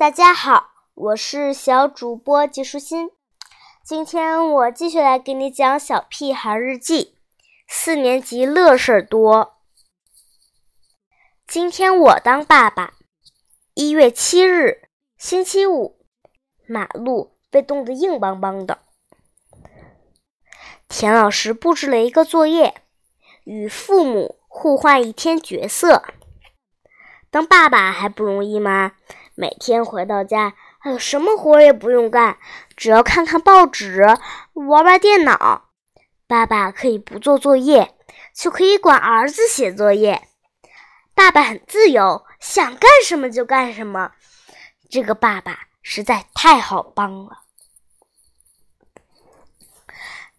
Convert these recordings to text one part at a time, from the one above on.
大家好，我是小主播季舒心。今天我继续来给你讲《小屁孩日记》，四年级乐事儿多。今天我当爸爸。一月七日，星期五，马路被冻得硬邦邦的。田老师布置了一个作业，与父母互换一天角色。当爸爸还不容易吗？每天回到家，还有什么活也不用干，只要看看报纸，玩玩电脑。爸爸可以不做作业，就可以管儿子写作业。爸爸很自由，想干什么就干什么。这个爸爸实在太好帮了。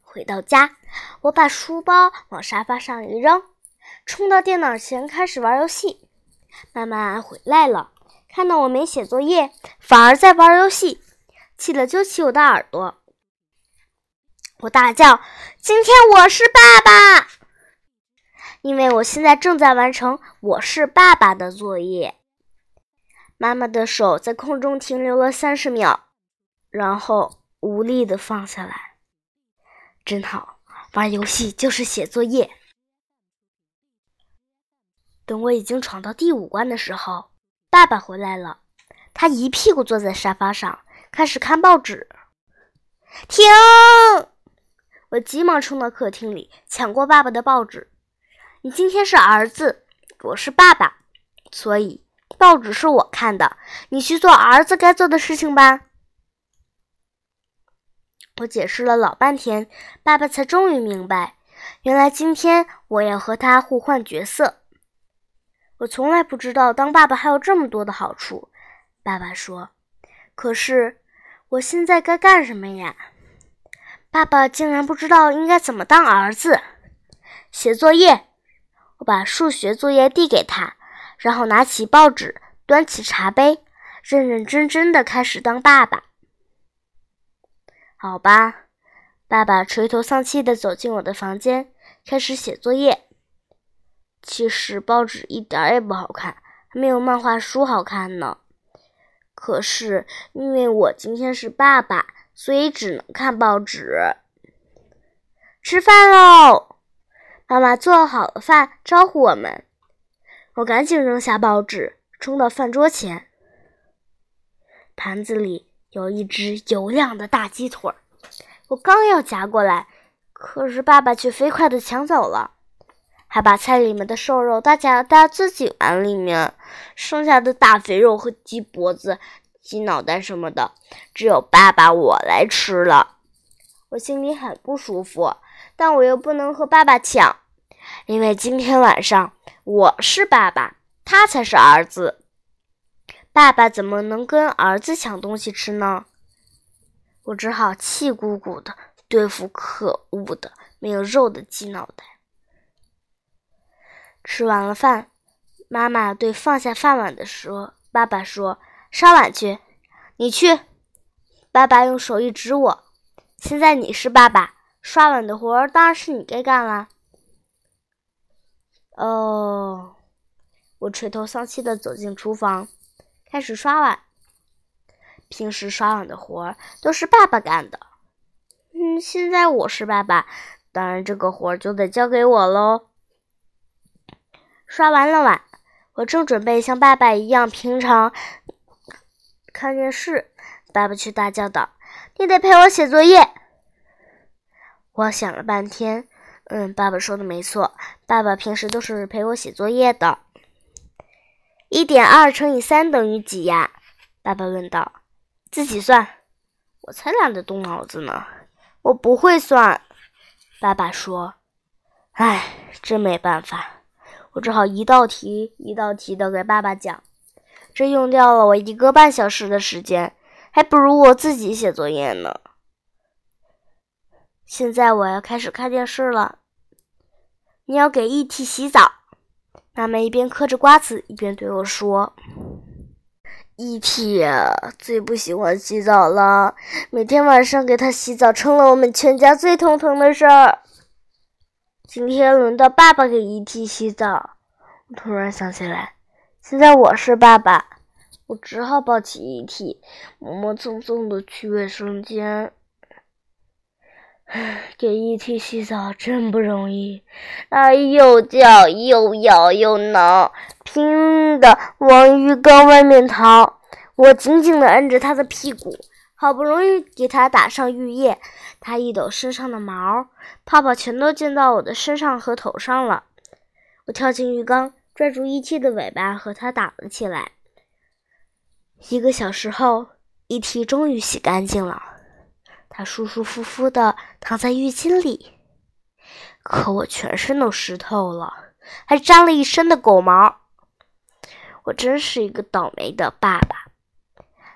回到家，我把书包往沙发上一扔，冲到电脑前开始玩游戏。妈妈回来了。看到我没写作业，反而在玩游戏，气得揪起我的耳朵。我大叫：“今天我是爸爸！”因为我现在正在完成“我是爸爸”的作业。妈妈的手在空中停留了三十秒，然后无力的放下来。真好，玩游戏就是写作业。等我已经闯到第五关的时候。爸爸回来了，他一屁股坐在沙发上，开始看报纸。停！我急忙冲到客厅里，抢过爸爸的报纸。你今天是儿子，我是爸爸，所以报纸是我看的。你去做儿子该做的事情吧。我解释了老半天，爸爸才终于明白，原来今天我要和他互换角色。我从来不知道当爸爸还有这么多的好处，爸爸说。可是我现在该干什么呀？爸爸竟然不知道应该怎么当儿子。写作业，我把数学作业递给他，然后拿起报纸，端起茶杯，认认真真的开始当爸爸。好吧，爸爸垂头丧气的走进我的房间，开始写作业。其实报纸一点也不好看，没有漫画书好看呢。可是因为我今天是爸爸，所以只能看报纸。吃饭喽！妈妈做好了饭，招呼我们。我赶紧扔下报纸，冲到饭桌前。盘子里有一只油亮的大鸡腿，我刚要夹过来，可是爸爸却飞快地抢走了。还把菜里面的瘦肉大夹到自己碗里面，剩下的大肥肉和鸡脖子、鸡脑袋什么的，只有爸爸我来吃了。我心里很不舒服，但我又不能和爸爸抢，因为今天晚上我是爸爸，他才是儿子。爸爸怎么能跟儿子抢东西吃呢？我只好气鼓鼓的对付可恶的没有肉的鸡脑袋。吃完了饭，妈妈对放下饭碗的说：“爸爸说刷碗去，你去。”爸爸用手一指我：“现在你是爸爸，刷碗的活当然是你该干了。”哦，我垂头丧气的走进厨房，开始刷碗。平时刷碗的活都是爸爸干的，嗯，现在我是爸爸，当然这个活就得交给我喽。刷完了碗，我正准备像爸爸一样平常看电视，爸爸却大叫道：“你得陪我写作业！”我想了半天，嗯，爸爸说的没错，爸爸平时都是陪我写作业的。一点二乘以三等于几呀？爸爸问道。自己算。我才懒得动脑子呢，我不会算。爸爸说：“唉，真没办法。”我只好一道题一道题的给爸爸讲，这用掉了我一个半小时的时间，还不如我自己写作业呢。现在我要开始看电视了。你要给 E.T. 洗澡，妈妈一边嗑着瓜子一边对我说：“E.T. 最不喜欢洗澡了，每天晚上给他洗澡成了我们全家最头疼的事儿。”今天轮到爸爸给 E.T. 洗澡，我突然想起来，现在我是爸爸，我只好抱起 E.T，磨磨蹭蹭的去卫生间。给 E.T 洗澡真不容易，他又叫又咬又挠，拼命的往浴缸外面逃。我紧紧的摁着他的屁股，好不容易给它打上浴液，它一抖身上的毛，泡泡全都溅到我的身上和头上了。我跳进浴缸，拽住一 t 的尾巴和它打了起来。一个小时后一 t 终于洗干净了。它舒舒服服的躺在浴巾里，可我全身都湿透了，还沾了一身的狗毛。我真是一个倒霉的爸爸。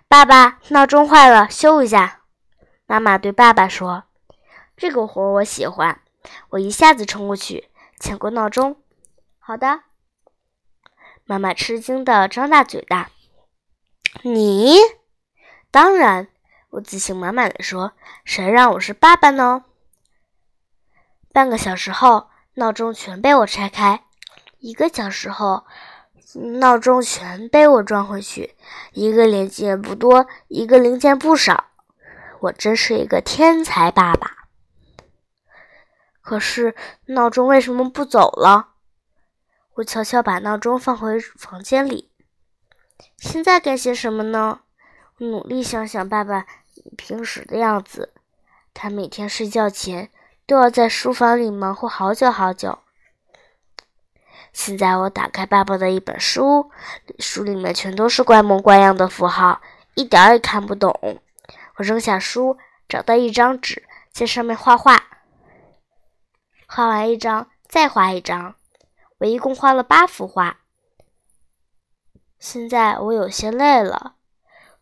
爸爸，闹钟坏了，修一下。妈妈对爸爸说：“这个活我喜欢。”我一下子冲过去抢过闹钟。好的。妈妈吃惊的张大嘴大。你？当然。我自信满满的说：“谁让我是爸爸呢？”半个小时后，闹钟全被我拆开；一个小时后，闹钟全被我装回去。一个零件不多，一个零件不少，我真是一个天才爸爸。可是闹钟为什么不走了？我悄悄把闹钟放回房间里。现在该写什么呢？努力想想爸爸。平时的样子，他每天睡觉前都要在书房里忙活好久好久。现在我打开爸爸的一本书，书里面全都是怪模怪样的符号，一点儿也看不懂。我扔下书，找到一张纸，在上面画画。画完一张，再画一张，我一共画了八幅画。现在我有些累了，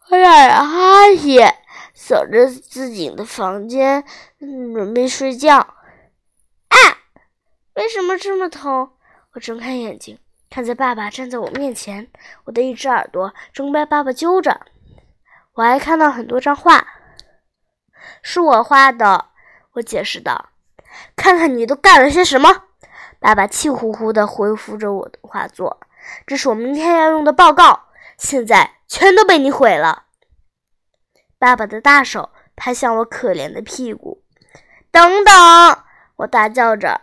我打着哈欠。守着自己的房间，准备睡觉。啊！为什么这么疼？我睁开眼睛，看见爸爸站在我面前，我的一只耳朵正被爸爸揪着。我还看到很多张画，是我画的。我解释道：“看看你都干了些什么！”爸爸气呼呼地回复着我的画作：“这是我明天要用的报告，现在全都被你毁了。”爸爸的大手拍向我可怜的屁股。等等！我大叫着：“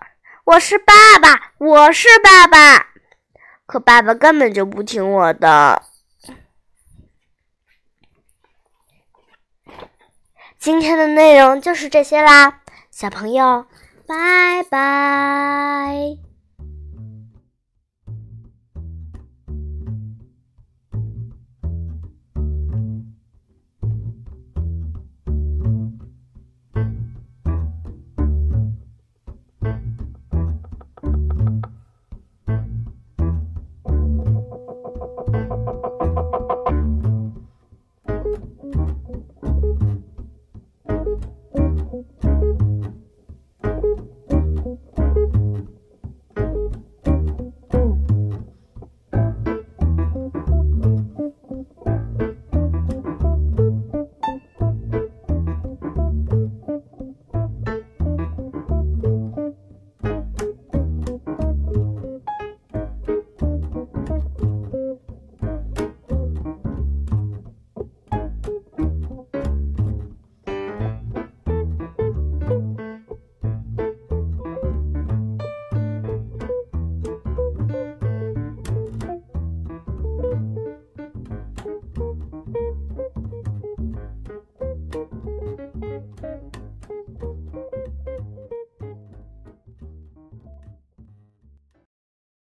我是爸爸，我是爸爸！”可爸爸根本就不听我的。今天的内容就是这些啦，小朋友，拜拜。